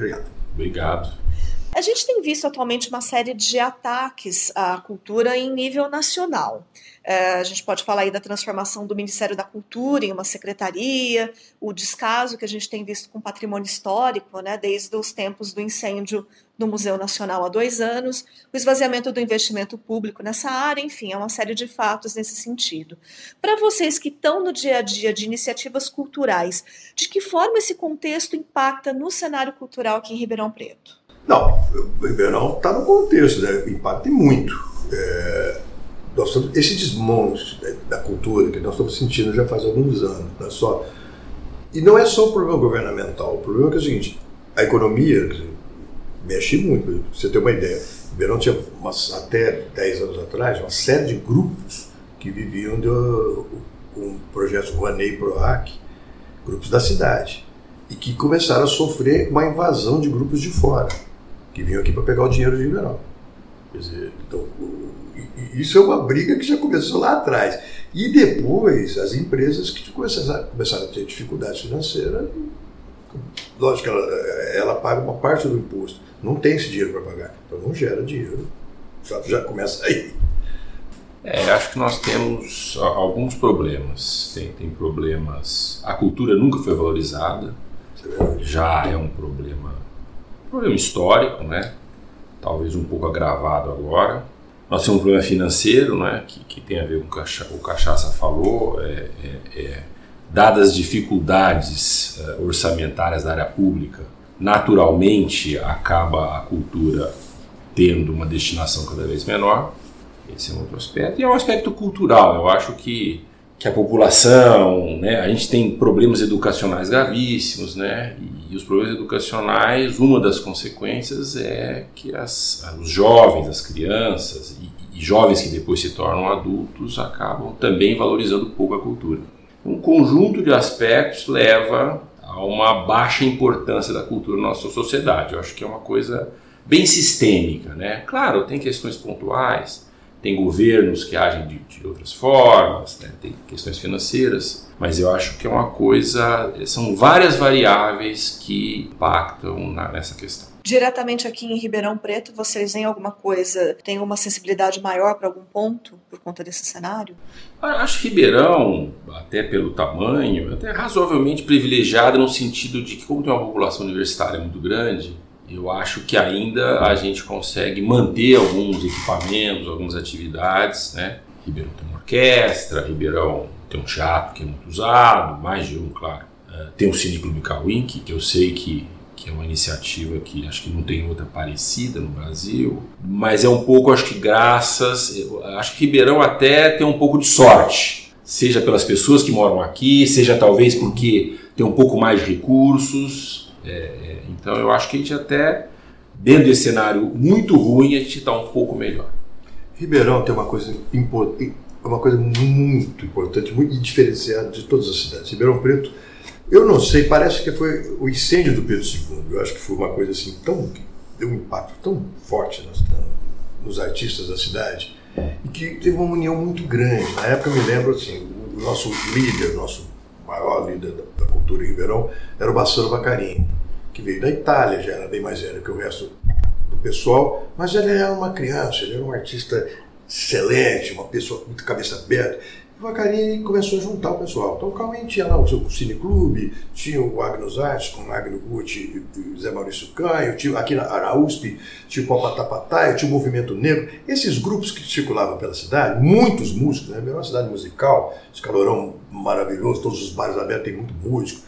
Obrigado. Obrigado. A gente tem visto atualmente uma série de ataques à cultura em nível nacional. É, a gente pode falar aí da transformação do Ministério da Cultura em uma secretaria, o descaso que a gente tem visto com o patrimônio histórico, né, desde os tempos do incêndio no Museu Nacional há dois anos, o esvaziamento do investimento público nessa área, enfim, é uma série de fatos nesse sentido. Para vocês que estão no dia a dia de iniciativas culturais, de que forma esse contexto impacta no cenário cultural aqui em Ribeirão Preto? Não, o Ribeirão está no contexto, né? impacta muito. É, nós estamos, esse desmonte da cultura que nós estamos sentindo já faz alguns anos, não é só. E não é só o problema governamental, o problema é, que é o seguinte: a economia mexe muito. Pra você ter uma ideia, Ribeirão tinha umas, até 10 anos atrás uma série de grupos que viviam do, com projetos Rouanet e PROAC, grupos da cidade, e que começaram a sofrer uma invasão de grupos de fora que vinham aqui para pegar o dinheiro de Ribeirão. Quer dizer, então, isso é uma briga que já começou lá atrás. E depois, as empresas que começaram a, ter dificuldades financeiras, lógico que ela, ela paga uma parte do imposto, não tem esse dinheiro para pagar, então não gera dinheiro, já, já começa aí. É, acho que nós temos alguns problemas. Tem, tem problemas. A cultura nunca foi valorizada, é já é um problema problema histórico, né? Talvez um pouco agravado agora. Nós temos um problema financeiro, né? Que, que tem a ver com o que o Cachaça falou. É, é, é, dadas as dificuldades uh, orçamentárias da área pública, naturalmente acaba a cultura tendo uma destinação cada vez menor. Esse é um outro aspecto. E é um aspecto cultural. Eu acho que que a população, né, a gente tem problemas educacionais gravíssimos, né, e os problemas educacionais, uma das consequências é que as, os jovens, as crianças e, e, jovens que depois se tornam adultos acabam também valorizando pouco a cultura. Um conjunto de aspectos leva a uma baixa importância da cultura na nossa sociedade. Eu acho que é uma coisa bem sistêmica, né? Claro, tem questões pontuais, tem governos que agem de, de outras formas, né? tem questões financeiras, mas eu acho que é uma coisa, são várias variáveis que impactam na, nessa questão. Diretamente aqui em Ribeirão Preto, vocês têm alguma coisa, têm uma sensibilidade maior para algum ponto por conta desse cenário? Acho Ribeirão, até pelo tamanho, até razoavelmente privilegiada no sentido de que, como tem uma população universitária muito grande, eu acho que ainda a gente consegue manter alguns equipamentos, algumas atividades, né? Ribeirão tem uma orquestra, Ribeirão tem um teatro que é muito usado, mais de um, claro. Uh, tem o Cine Clube Cauim, que eu sei que, que é uma iniciativa que acho que não tem outra parecida no Brasil, mas é um pouco, acho que graças, acho que Ribeirão até tem um pouco de sorte, seja pelas pessoas que moram aqui, seja talvez porque tem um pouco mais de recursos, é, é então eu acho que a gente até, dentro desse cenário muito ruim, a gente está um pouco melhor. Ribeirão tem uma coisa importante, uma coisa muito importante, muito diferenciada de todas as cidades. Ribeirão Preto, eu não sei, parece que foi o incêndio do Pedro II. Eu acho que foi uma coisa assim tão deu um impacto tão forte nos, nos artistas da cidade e que teve uma união muito grande. Na época eu me lembro assim, o nosso líder, nosso maior líder da, da cultura em Ribeirão era o Bassano Bacarini que veio da Itália, já era bem mais velho que o resto do pessoal, mas ele era uma criança, ele era um artista excelente, uma pessoa com muita cabeça aberta. Vacarini começou a juntar o pessoal. Então o tinha lá o seu cineclube, tinha o Agnus Artes com o Magno Gucci e Zé Maurício Canho, tinha, aqui na, na USP tinha o Popatapataia, tinha o Movimento Negro. Esses grupos que circulavam pela cidade, muitos músicos, né? É uma cidade musical, esse calorão maravilhoso, todos os bares abertos, tem muito músico.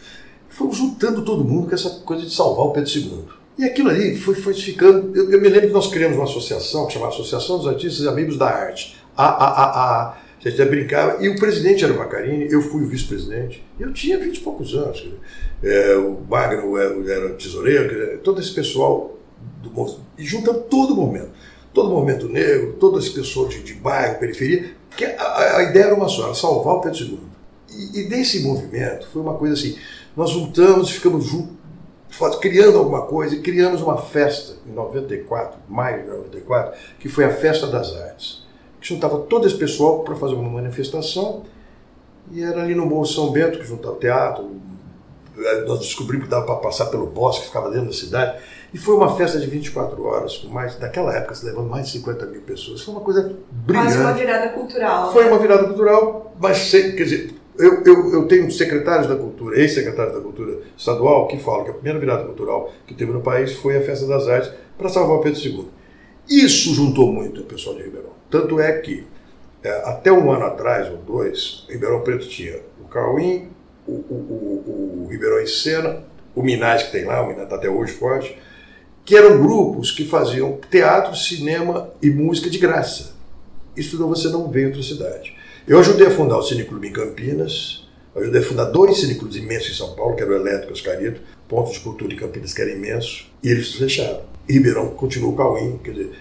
Foram juntando todo mundo com essa coisa de salvar o Pedro II. E aquilo ali foi, foi ficando. Eu, eu, me lembro que nós criamos uma associação que chamava Associação dos Artistas e Amigos da Arte. A, a, a, a a gente brincava, e o presidente era o Macarini, eu fui o vice-presidente, eu tinha vinte e poucos anos. É, o Magno era, era tesoureiro, todo esse pessoal, do, e juntando todo o movimento, todo o movimento negro, todo esse pessoal de, de bairro, periferia, que a, a, ideia era uma só, era salvar o Pedro II. E, e desse movimento foi uma coisa assim, nós juntamos e ficamos juntos, criando alguma coisa, e criamos uma festa em 94, maio de 94, que foi a Festa das Artes juntava todo esse pessoal para fazer uma manifestação. E era ali no Morro São Bento, que juntava teatro. Nós descobrimos que dava para passar pelo bosque, que ficava dentro da cidade. E foi uma festa de 24 horas, com mais, naquela época se levando mais de 50 mil pessoas. Foi uma coisa brilhante. Quase uma virada cultural. Foi né? uma virada cultural, mas sem, quer dizer, eu, eu, eu tenho secretários da cultura, ex-secretários da cultura estadual, que falam que a primeira virada cultural que teve no país foi a Festa das Artes para salvar o Pedro II. Isso juntou muito o pessoal de Ribeirão. Tanto é que, é, até um ano atrás, ou dois, Ribeirão Preto tinha o Cauim, o, o, o, o Ribeirão em Sena, o Minas que tem lá, o Minas está até hoje forte, que eram grupos que faziam teatro, cinema e música de graça. Isso não, você não vê em outra cidade. Eu ajudei a fundar o Cineclube em Campinas, ajudei a fundar dois cineclubes imensos em São Paulo, que era o Elétrico Oscarito, Ponto de Cultura em Campinas, que era imenso, e eles fecharam. Ribeirão continuou o Cauim, quer dizer,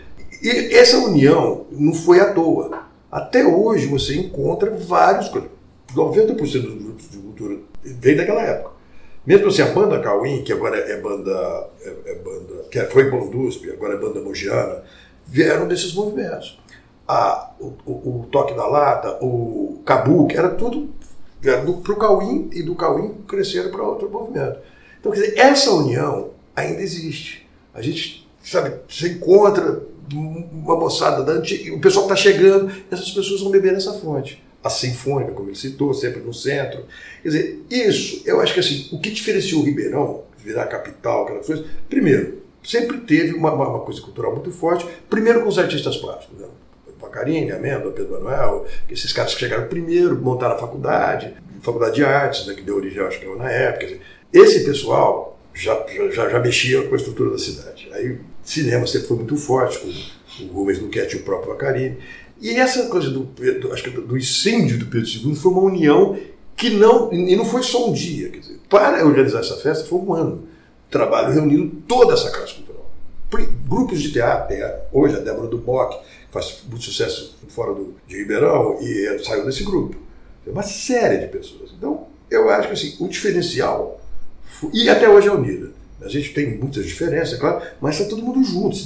e essa união não foi à toa. Até hoje você encontra vários. 90% dos grupos de cultura vem daquela época. Mesmo assim, a banda Cauim, que agora é banda. É, é banda que foi Bandusp, agora é banda Mogiana, vieram desses movimentos. A, o, o, o, Toque da Lata, o Kabuki, era tudo para o Cauim e do Cauim cresceram para outro movimento. Então, quer dizer, essa união ainda existe. A gente, sabe, se encontra uma moçada da antiga, o pessoal está chegando, essas pessoas vão beber nessa fonte. A Sinfônica, como ele citou, sempre no centro. Quer dizer, isso, eu acho que assim, o que diferenciou o Ribeirão, virar capital, aquelas coisas, primeiro, sempre teve uma, uma, coisa cultural muito forte, primeiro com os artistas plásticos. Né? Pacarini, Amêndoa, Pedro Manuel, esses caras que chegaram primeiro, montaram a faculdade, faculdade de artes, né, que deu origem, acho que na época. Esse pessoal já, já, já mexia com a estrutura da cidade. Aí cinema sempre foi muito forte, com o Rubens Luquete e o próprio Vacarini. E essa coisa do, do, acho que do incêndio do Pedro II foi uma união que não, e não foi só um dia, quer dizer, para organizar essa festa foi um ano. Trabalho reunindo toda essa classe cultural. Grupos de teatro, tem hoje a Débora Duboc, que faz muito sucesso fora do, de Ribeirão, e saiu desse grupo. Uma série de pessoas. Então, eu acho que assim, o diferencial, e até hoje é unida a gente tem muitas diferenças, é claro, mas está todo mundo junto.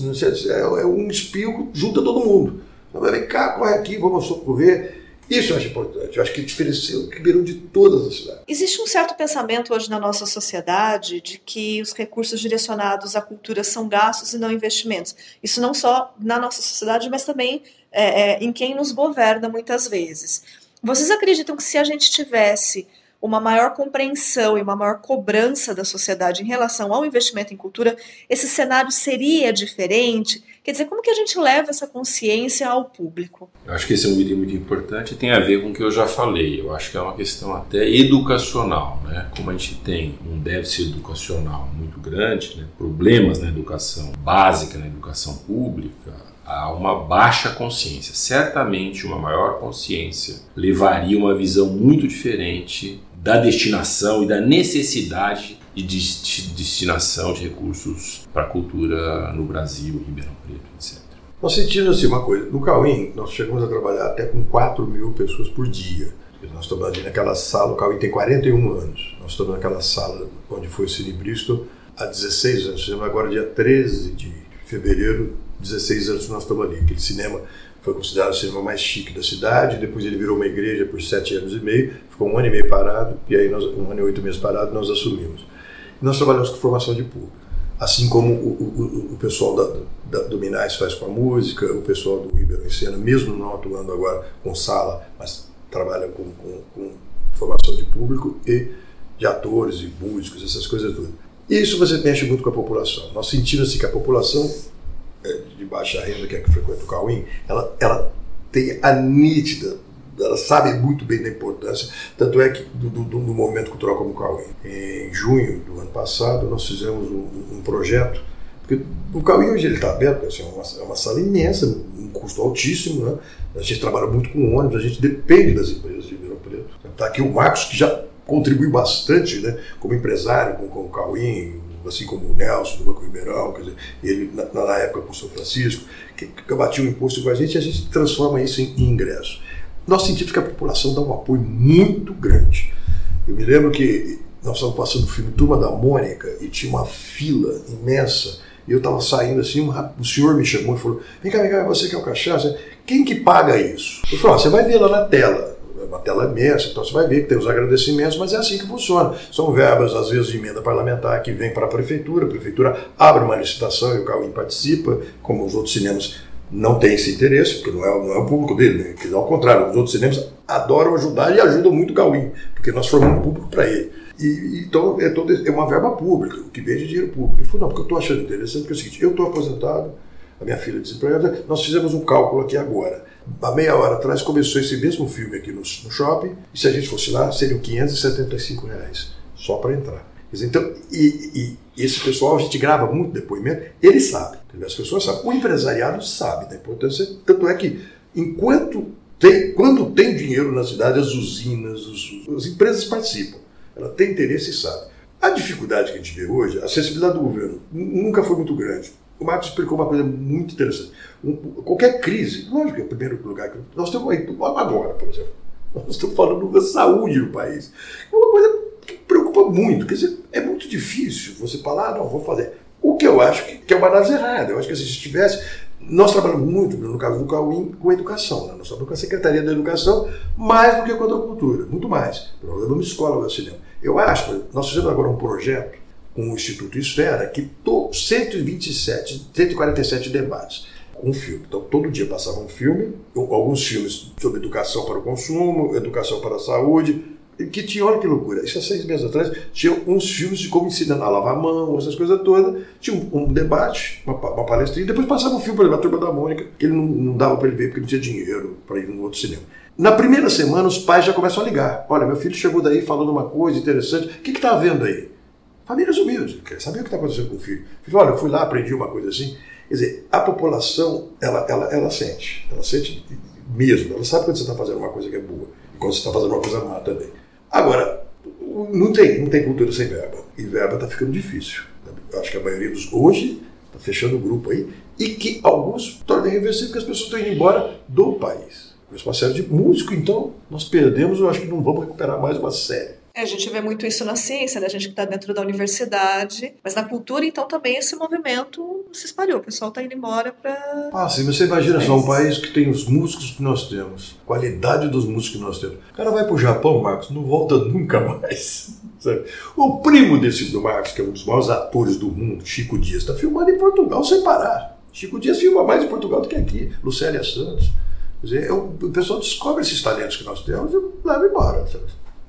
É, é um espio, junta todo mundo. Então, vem cá, corre aqui, vamos socorrer. Isso eu acho importante. Eu acho que diferencia o Ribeirão de todas as cidades. Existe um certo pensamento hoje na nossa sociedade de que os recursos direcionados à cultura são gastos e não investimentos. Isso não só na nossa sociedade, mas também é, é, em quem nos governa muitas vezes. Vocês acreditam que se a gente tivesse uma maior compreensão e uma maior cobrança da sociedade em relação ao investimento em cultura, esse cenário seria diferente? Quer dizer, como que a gente leva essa consciência ao público? Eu acho que esse é um item muito importante e tem a ver com o que eu já falei. Eu acho que é uma questão até educacional, né? Como a gente tem um déficit educacional muito grande, né? problemas na educação básica, na educação pública, há uma baixa consciência. Certamente uma maior consciência levaria uma visão muito diferente da destinação e da necessidade de destinação de recursos para a cultura no Brasil, Ribeirão Preto, etc. Nós sentimos assim uma coisa, no Cauim nós chegamos a trabalhar até com 4 mil pessoas por dia. Nós estamos ali naquela sala, o Cauim tem 41 anos, nós estamos naquela sala onde foi o Cine Bristol há 16 anos, agora dia 13 de fevereiro, 16 anos que nós ali, aquele cinema foi considerado o cinema mais chique da cidade, depois ele virou uma igreja por sete anos e meio, ficou um ano e meio parado, e aí nós, um ano e oito meses parado, nós assumimos. E nós trabalhamos com formação de público, assim como o, o, o pessoal da, da, do Minas faz com a música, o pessoal do Ribeirão Sena, mesmo não atuando agora com sala, mas trabalha com, com, com formação de público e de atores e músicos, essas coisas todas. Isso você mexe muito com a população. Nós sentimos assim, que a população de baixa renda, que é que frequenta o Cauim, ela, ela tem a nítida, ela sabe muito bem da importância, tanto é que do, do, do movimento cultural como o Cauim. Em junho do ano passado, nós fizemos um, um projeto, porque o Cauim hoje está aberto, assim, é, uma, é uma sala imensa, um custo altíssimo, né? a gente trabalha muito com ônibus, a gente depende das empresas de Ribeirão Preto. Está aqui o Marcos, que já contribui bastante né, como empresário com, com o Cauim, assim como o Nelson do Banco Ribeirão, quer dizer, ele na, na época com o São Francisco, que, que batia o imposto com a gente e a gente transforma isso em, ingresso. Nós sentimos que a população dá um apoio muito grande. Eu me lembro que nós estávamos passando o filme Turma da Mônica e tinha uma fila imensa. E eu estava saindo assim, um, o senhor me chamou e falou: Vem cá, vem cá, você que é o cachaça, quem que paga isso? Eu falei: ah, Você vai ver lá na tela uma tela imensa, então você vai ver que tem os agradecimentos, mas é assim que funciona. São verbas, às vezes, de emenda parlamentar que vem para a prefeitura, a prefeitura abre uma licitação e o Cauim participa, como os outros cinemas não têm esse interesse, porque não é, não é o público dele, né? ao contrário, os outros cinemas adoram ajudar e ajudam muito o Cauim, porque nós formamos público para ele. E, então é, todo, é uma verba pública, que vem de dinheiro público. Ele falou, não, porque eu estou achando interessante, porque é o seguinte, eu estou aposentado, a minha filha desempregada, nós fizemos um cálculo aqui agora há meia hora atrás começou esse mesmo filme aqui no, no shopping, e se a gente fosse lá, seriam 575 reais, só para entrar. Então, e, e, esse pessoal, a gente grava muito depoimento, ele sabe, as pessoas sabem, o empresariado sabe da importância, tanto é que enquanto tem, quando tem dinheiro na cidade, as usinas, os, as empresas participam, ela tem interesse e sabe. A dificuldade que a gente vê hoje, a sensibilidade do governo nunca foi muito grande. O Marcos explicou uma coisa muito interessante. Um, qualquer crise, lógico que é o primeiro lugar que nós estamos aí, agora, por exemplo, nós estamos falando da saúde do país. É uma coisa que preocupa muito. Quer dizer, é muito difícil você falar, não, vou fazer. O que eu acho que, que é uma análise errada. Eu acho que se tivesse. Nós trabalhamos muito, no caso do Cauim, com a educação. Né? Nós trabalhamos com a Secretaria da Educação, mais do que com a cultura, muito mais. Nós levamos escola ao cinema. Eu acho, nós fizemos agora um projeto com o Instituto Esfera, que to, 127, 147 debates um filme. Então, todo dia passava um filme, alguns filmes sobre educação para o consumo, educação para a saúde, que tinha, olha que loucura, isso há seis meses atrás, tinha uns filmes de como ensinar a lavar a mão, essas coisas todas, tinha um, um debate, uma, uma palestrinha, depois passava um filme, exemplo, a Turma da Mônica, que ele não, não dava para ele ver porque não tinha dinheiro para ir no outro cinema. Na primeira semana, os pais já começam a ligar. Olha, meu filho chegou daí falando uma coisa interessante, o que está havendo aí? Famílias humildes, quer saber o que está acontecendo com o filho. Filho, olha, eu fui lá, aprendi uma coisa assim. Quer dizer, a população, ela, ela, ela sente, ela sente mesmo, ela sabe quando você está fazendo uma coisa que é boa e quando você está fazendo uma coisa má também. Agora, não tem, não tem cultura sem verba. E verba está ficando difícil. Eu acho que a maioria dos hoje está fechando o grupo aí e que alguns tornam irreversível porque as pessoas estão indo embora do país. Com uma série de músicos, então nós perdemos, eu acho que não vamos recuperar mais uma série. É, a gente vê muito isso na ciência, né? A gente que está dentro da universidade, mas na cultura, então, também esse movimento se espalhou. O pessoal está indo embora para. Ah, sim, você imagina só um país que tem os músicos que nós temos, qualidade dos músicos que nós temos. O cara vai para o Japão, Marcos, não volta nunca mais. O primo desse do Marcos, que é um dos maiores atores do mundo, Chico Dias, está filmando em Portugal sem parar. Chico Dias filma mais em Portugal do que aqui. Lucélia Santos. Quer dizer, é o pessoal descobre esses talentos que nós temos e leva embora. Sabe?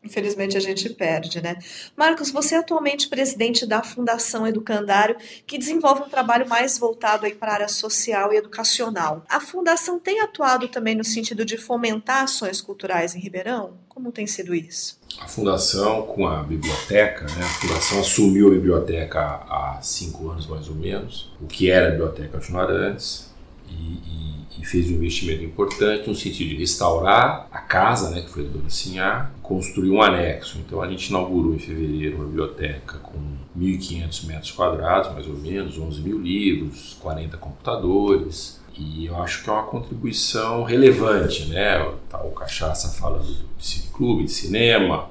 Infelizmente a gente perde, né? Marcos, você é atualmente presidente da Fundação Educandário, que desenvolve um trabalho mais voltado aí para a área social e educacional. A fundação tem atuado também no sentido de fomentar ações culturais em Ribeirão? Como tem sido isso? A fundação com a biblioteca, né? A fundação assumiu a biblioteca há cinco anos mais ou menos. O que era a biblioteca continuar antes e, e e fez um investimento importante no sentido de restaurar a casa, né, que foi do Dona Sinhá, construir um anexo. Então a gente inaugurou em fevereiro uma biblioteca com 1.500 metros quadrados, mais ou menos, 11 mil livros, 40 computadores. E eu acho que é uma contribuição relevante, né? Tá, o Cachaça fala do cineclube, de cinema,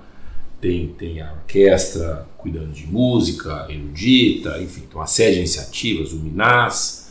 tem, tem a orquestra cuidando de música, erudita, enfim, tem uma série de iniciativas, o Minas,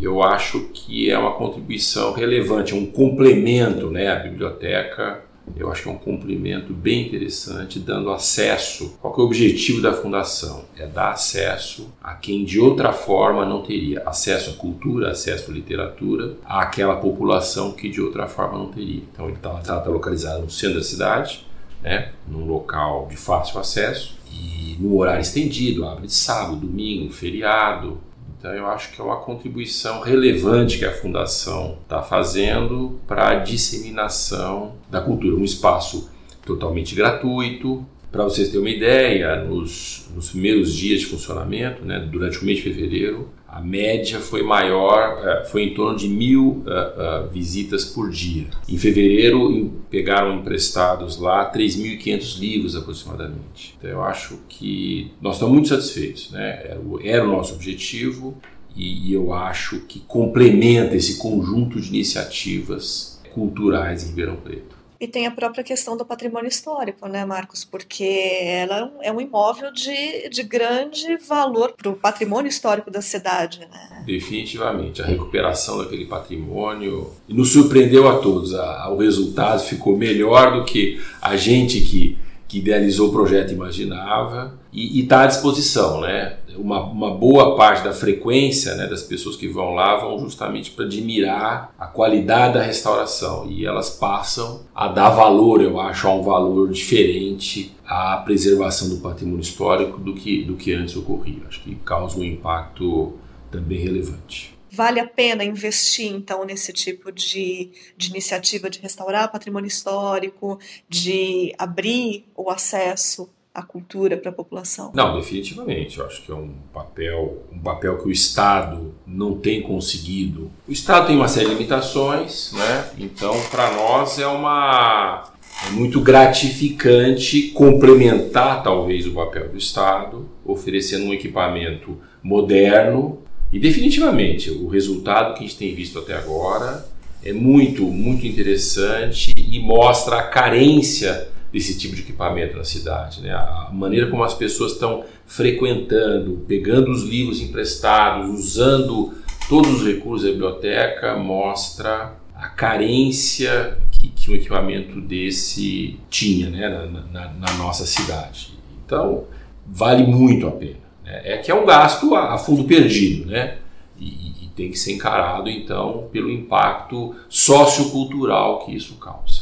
eu acho que é uma contribuição relevante, um complemento, né? A biblioteca eu acho que é um cumprimento bem interessante, dando acesso. Qual é o objetivo da fundação? É dar acesso a quem de outra forma não teria acesso à cultura, acesso à literatura, àquela população que de outra forma não teria. Então ele está tá, tá localizado no centro da cidade, né, num local de fácil acesso e no horário estendido, abre de sábado, domingo, feriado, então, eu acho que é uma contribuição relevante que a Fundação está fazendo para a disseminação da cultura. Um espaço totalmente gratuito. Para vocês terem uma ideia, nos, nos primeiros dias de funcionamento, né, durante o mês de fevereiro, a média foi maior, é, foi em torno de mil uh, uh, visitas por dia. Em fevereiro, pegaram emprestados lá 3.500 livros aproximadamente. Então, eu acho que nós estamos muito satisfeitos. Né? Era, o, nosso objetivo e eu acho que complementa esse conjunto de iniciativas culturais em Ribeirão Preto. E tem a própria questão do patrimônio histórico, né, Marcos? Porque ela é um imóvel de, de grande valor para o patrimônio histórico da cidade, né? Definitivamente. A recuperação daquele patrimônio nos surpreendeu a todos. O resultado ficou melhor do que a gente que que idealizou o projeto imaginava e está à disposição, né? Uma, uma, boa parte da frequência né, das pessoas que vão lá vão justamente para admirar a qualidade da restauração e elas passam a dar valor, eu acho, a um valor diferente à preservação do patrimônio histórico do que, do que antes ocorria. Acho que causa um impacto também relevante. Vale a pena investir, então, nesse tipo de, de iniciativa de restaurar patrimônio histórico, de abrir o acesso à cultura para a população? Não, definitivamente. Eu acho que é um papel, um papel que o Estado não tem conseguido. O Estado tem uma série de limitações, né? Então, para nós é uma é muito gratificante complementar talvez o papel do Estado, oferecendo um equipamento moderno e definitivamente o resultado que a gente tem visto até agora é muito, muito interessante e mostra a carência desse tipo de equipamento na cidade. Né? A maneira como as pessoas estão frequentando, pegando os livros emprestados, usando todos os recursos da biblioteca, mostra a carência que, que um equipamento desse tinha né? na, na, na nossa cidade. Então, vale muito a pena. É, é que é um gasto a, a fundo perdido, né? E, e, tem que ser encarado, então, pelo impacto sociocultural que isso causa.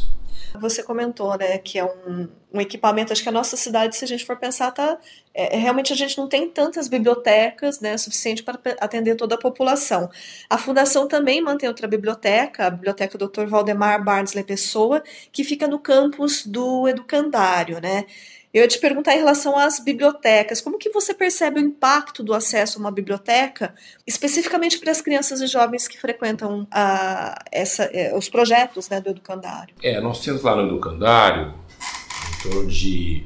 Você comentou, né, que é um, um equipamento, acho que a nossa cidade, se a gente for pensar, tá, é, é realmente a gente não tem tantas bibliotecas, né, suficiente para atender toda a população. A Fundação também mantém outra biblioteca, a Biblioteca Dr. Valdemar Barnsley Pessoa, que fica no campus do Educandário, né, eu ia te perguntar em relação às bibliotecas. Como que você percebe o impacto do acesso a uma biblioteca, especificamente para as crianças e jovens que frequentam a, essa, é, os projetos né, do Educandário? É, nós temos lá no Educandário em torno de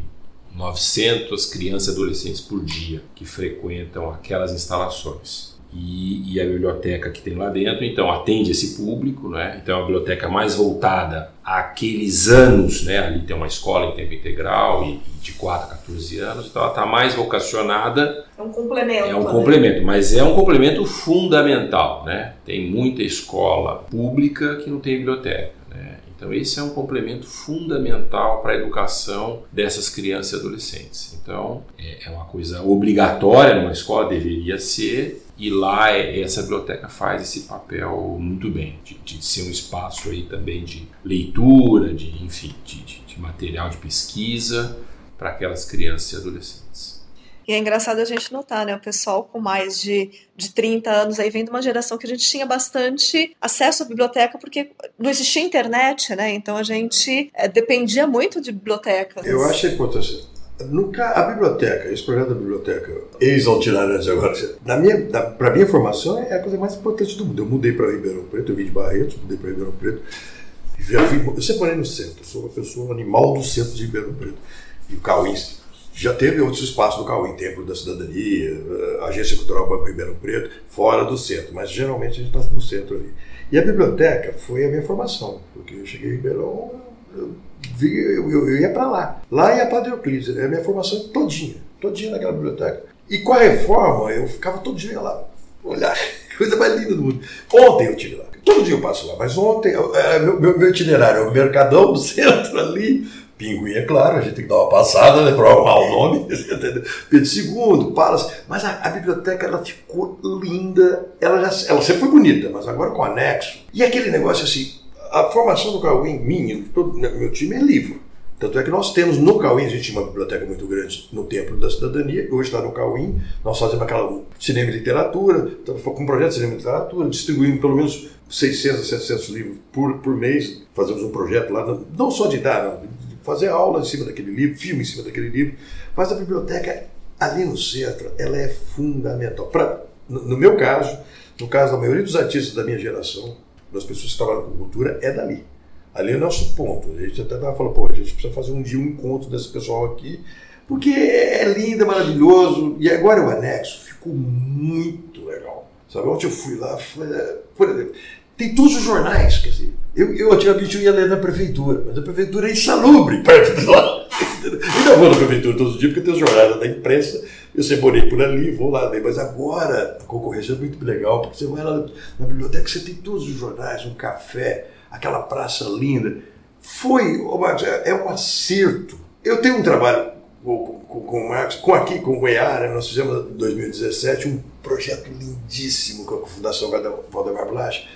900 crianças e adolescentes por dia que frequentam aquelas instalações e, e, a biblioteca que tem lá dentro, então atende esse público, né? Então é uma biblioteca mais voltada àqueles anos, né? Ali tem uma escola em tempo integral e, de 4 a 14 anos, então ela está mais vocacionada. É um complemento. É um né? complemento, mas é um complemento fundamental, né? Tem muita escola pública que não tem biblioteca. Então, esse é um complemento fundamental para a educação dessas crianças e adolescentes. Então, é, é uma coisa obrigatória numa escola, deveria ser, e lá é, essa biblioteca faz esse papel muito bem, de, de ser um espaço aí também de leitura, de enfim, de, de material de pesquisa para aquelas crianças e adolescentes. E é engraçado a gente notar, né? O pessoal com mais de, de 30 anos aí vem de uma geração que a gente tinha bastante acesso à biblioteca, porque não existia internet, né? Então a gente é, dependia muito de bibliotecas. Eu acho importante Nunca, a biblioteca, esse projeto da biblioteca, eles vão tirar antes agora. Na minha, para minha formação, é a coisa mais importante do mundo. Eu mudei para Ribeirão Preto, eu vim de Barretos, mudei para Ribeirão Preto. Eu, fui, eu sempre morei no centro, sou uma pessoa animal do centro de Ribeirão Preto. E o Cauim já teve outros espaços do Cauim, Templo da Cidadania, eh, Agência Cultural Banco Ribeirão Preto, fora do centro, mas geralmente a gente está no centro ali. E a biblioteca foi a minha formação, porque eu cheguei em Ribeirão, eu eu, eu, ia para lá. Lá ia Padre Euclides, a minha formação todinha, todinha naquela biblioteca. E com a reforma, eu ficava todo dia lá, olhar, coisa mais linda do mundo. Ontem eu tive lá. todo dia eu passo lá, mas ontem, é, meu, meu, meu itinerário é o Mercadão, do centro ali, Pinguim, é claro, a gente tem que dar uma passada né, para honrar o nome, Pedro II, Palas, mas a, a, biblioteca ela ficou linda, ela, já, ela sempre foi bonita, mas agora com anexo. E aquele negócio assim, a formação do Cauim, minha, todo meu time é livro. Tanto é que nós temos no Cauim, a gente tinha uma biblioteca muito grande no Templo da Cidadania, hoje está no Cauim, nós fazemos aquela cinema e literatura, estamos com um projeto de cinema e literatura, distribuímos pelo menos 600 a 700 livros por, por mês, fazemos um projeto lá, não só de dar, fazer aula em cima daquele livro, filme em cima daquele livro, mas a biblioteca ali no centro, ela é fundamental. Pra, no meu caso, no caso da maioria dos artistas da minha geração, das pessoas que trabalham com cultura, é dali. Ali é o nosso ponto. A gente até estava falando, pô, a gente precisa fazer um dia um encontro desse pessoal aqui, porque é lindo, é maravilhoso. E agora o anexo ficou muito legal. Sabe, ontem eu fui lá, é, por exemplo, tem todos os jornais, quer dizer, eu, eu antigamente eu ia ler na prefeitura, mas a prefeitura é insalubre perto de lá. Ainda vou na prefeitura todos os dias, porque tem os jornais da imprensa, eu sempre morei por ali, vou lá ler, mas agora a concorrência é muito legal, porque você vai lá na biblioteca, você tem todos os jornais, um café, aquela praça linda. Foi, Marcos, é, é um acerto. Eu tenho um trabalho com, com, com o Marcos, com aqui, com o Goiara, nós fizemos em 2017 um projeto lindíssimo com a Fundação Valdemar Blas,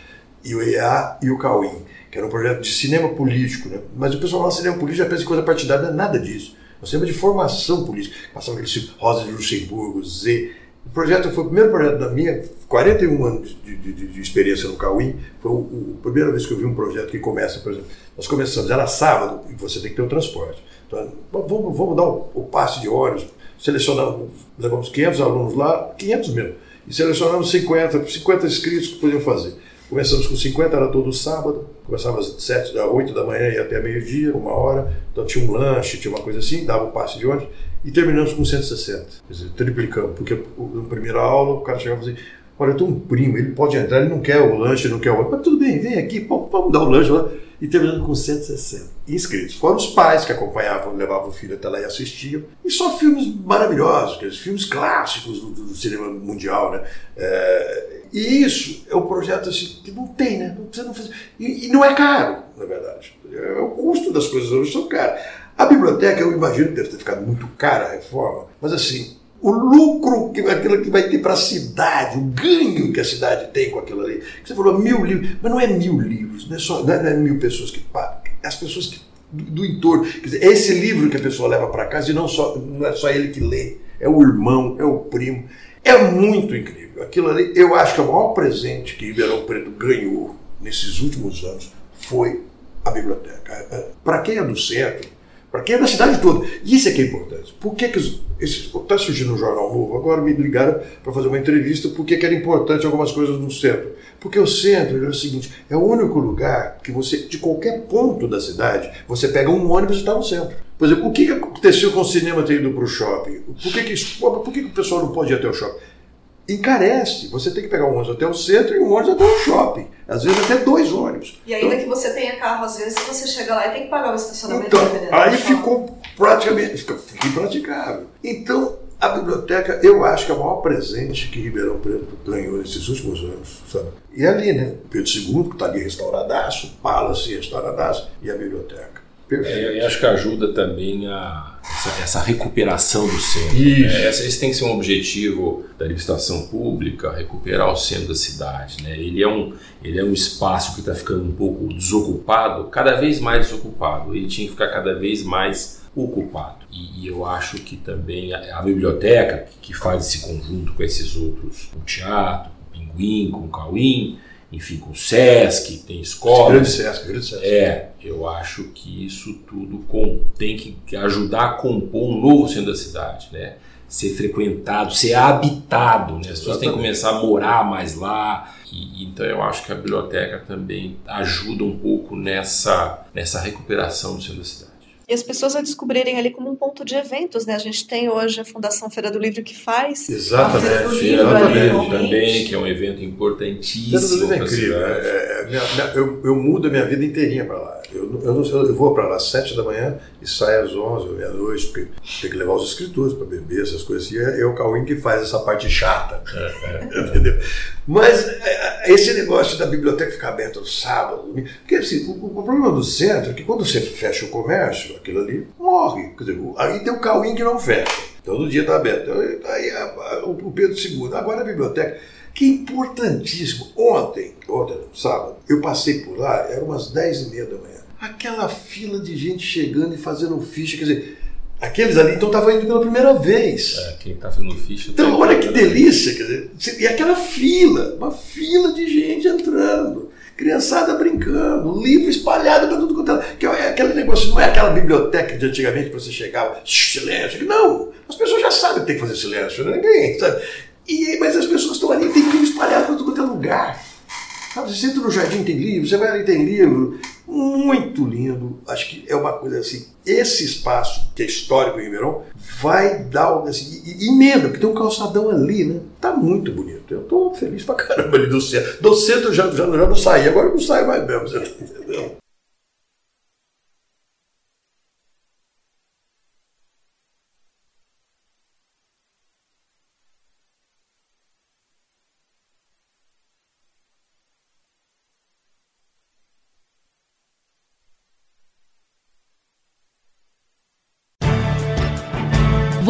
e o EA e o Cauim, que era um projeto de cinema político. Né? Mas o pessoal lá, cinema político, já pensa em coisa partidária, nada disso. É um cinema de formação política. Passava aquele filme Rosa de Luxemburgo, Z. O projeto foi o primeiro projeto da minha, 41 anos de, de, de experiência no Cauim. Foi a primeira vez que eu vi um projeto que começa, por exemplo, nós começamos, era sábado, e você tem que ter o transporte. Então, vamos, vamos dar o, o passe de ônibus, selecionamos, levamos 500 alunos lá, 500 mesmo, e selecionamos 50, 50 inscritos que podiam fazer. Começamos com 50, era todo sábado, começava às 7, às 8 da manhã e até meio-dia, uma hora. Então tinha um lanche, tinha uma coisa assim, dava um passe de ônibus. E terminamos com 160, quer dizer, triplicamos, porque na primeira aula o cara chegava e dizia: Olha, eu tenho um primo, ele pode entrar, ele não quer o lanche, não quer o. Mas tudo bem, vem aqui, vamos dar o lanche lá. E terminando com 160 inscritos. Foram os pais que acompanhavam, levavam o filho até lá e assistiam. E só filmes maravilhosos, aqueles filmes clássicos do, do cinema mundial, né? É, e isso é um projeto assim, que não tem, né? Não, não fazer. E, e, não é caro, na verdade. É, o custo das coisas hoje são caras. A biblioteca, eu imagino que deve ter ficado muito cara a reforma, mas assim, o lucro, que, aquilo que vai ter para a cidade, o ganho que a cidade tem com aquilo ali. Você falou mil livros, mas não é mil livros, não é, só, não é, não é mil pessoas que pagam, é as pessoas que, do, do entorno. Quer dizer, é esse livro que a pessoa leva para casa e não, só, não é só ele que lê, é o irmão, é o primo. É muito incrível. Aquilo ali, eu acho que é o maior presente que Ribeirão Preto ganhou nesses últimos anos foi a biblioteca. É, é, para quem é do centro, para quem é da cidade toda, isso é que é importante. Por que, que está surgindo um jornal novo? Agora me ligaram para fazer uma entrevista por que era importante algumas coisas no centro. Porque o centro é o seguinte: é o único lugar que você, de qualquer ponto da cidade, você pega um ônibus e está no centro. Por exemplo, o que, que aconteceu com o cinema ter ido para o shopping? Por que, que, por que, que o pessoal não pode ir até o shopping? Encarece. Você tem que pegar um ônibus até o centro e um ônibus até o shopping. Às vezes até dois ônibus. E ainda então, que você tenha carro, às vezes você chega lá e tem que pagar o estacionamento. Então, aí ficou praticamente fica impraticável. Então, a biblioteca, eu acho que é o maior presente que Ribeirão Preto ganhou nesses últimos anos, sabe? E ali, né? Pedro II, que está ali restauradaço, Palace restauradaço, e a biblioteca. Perfeito. É, eu acho que ajuda também a essa, essa recuperação do centro. Né? Esse tem que ser um objetivo da administração pública, recuperar o centro da cidade. Né? Ele, é um, ele é um espaço que está ficando um pouco desocupado, cada vez mais desocupado. Ele tinha que ficar cada vez mais ocupado. E, e eu acho que também a, a biblioteca, que, que, faz esse conjunto com esses outros, com o teatro, com o Pinguim, com o Cauim, enfim, com o Sesc, tem escola. Grande Sesc, grande Sesc. É, eu acho que isso tudo com, tem que ajudar a compor um novo centro da cidade, né? Ser frequentado, ser habitado, né? As pessoas têm que começar a morar mais lá. E, então eu acho que a biblioteca também ajuda um pouco nessa, nessa recuperação do centro da cidade e as pessoas a descobrirem ali como um ponto de eventos, né? A gente tem hoje a Fundação Feira do Livro que faz. Exatamente. A Feira do Livro, Exatamente. também, que é um evento importantíssimo. Feira do Livro é incrível. É, é, minha, minha, eu, eu mudo a minha vida inteirinha para lá. Eu, eu, eu, vou para lá às sete da manhã e saio às onze, meia-noite, porque tem que levar os escritores para beber, essas coisas assim. É, é o Cauim que faz essa parte chata. É, é. Entendeu? Mas é, esse negócio da biblioteca ficar aberta no sábado, porque assim, o, o, problema do centro é que quando você fecha o comércio, aquilo ali morre. Quer dizer, aí tem o Cauim que não fecha. Todo dia está aberto. Aí a, a, o Pedro II. Agora a biblioteca, que é importantíssimo. Ontem, ontem, sábado, eu passei por lá, era umas 10 e meia da manhã. Aquela fila de gente chegando e fazendo ficha, quer dizer, Aqueles ali então estavam indo pela primeira vez. É, quem está fazendo ficha. Então, tá olha que delícia, quer dizer, e aquela fila, uma fila de gente entrando, criançada brincando, livro espalhado para tudo quanto é. Que é aquele negócio, não é aquela biblioteca de antigamente que você chegava, silêncio. Não, as pessoas já sabem que tem que fazer silêncio, né? ninguém sabe. E, mas as pessoas estão ali, tem livro espalhado para tudo quanto é lugar. Sabe, você entra no jardim, tem livro, você vai ali, tem livro. Muito lindo. Acho que é uma coisa assim. Esse espaço, que é histórico em Ribeirão, vai dar assim, emenda, porque tem um calçadão ali, né? Tá muito bonito. Eu tô feliz pra caramba ali do centro. Do centro já, já, já não saí, agora não saio mais mesmo,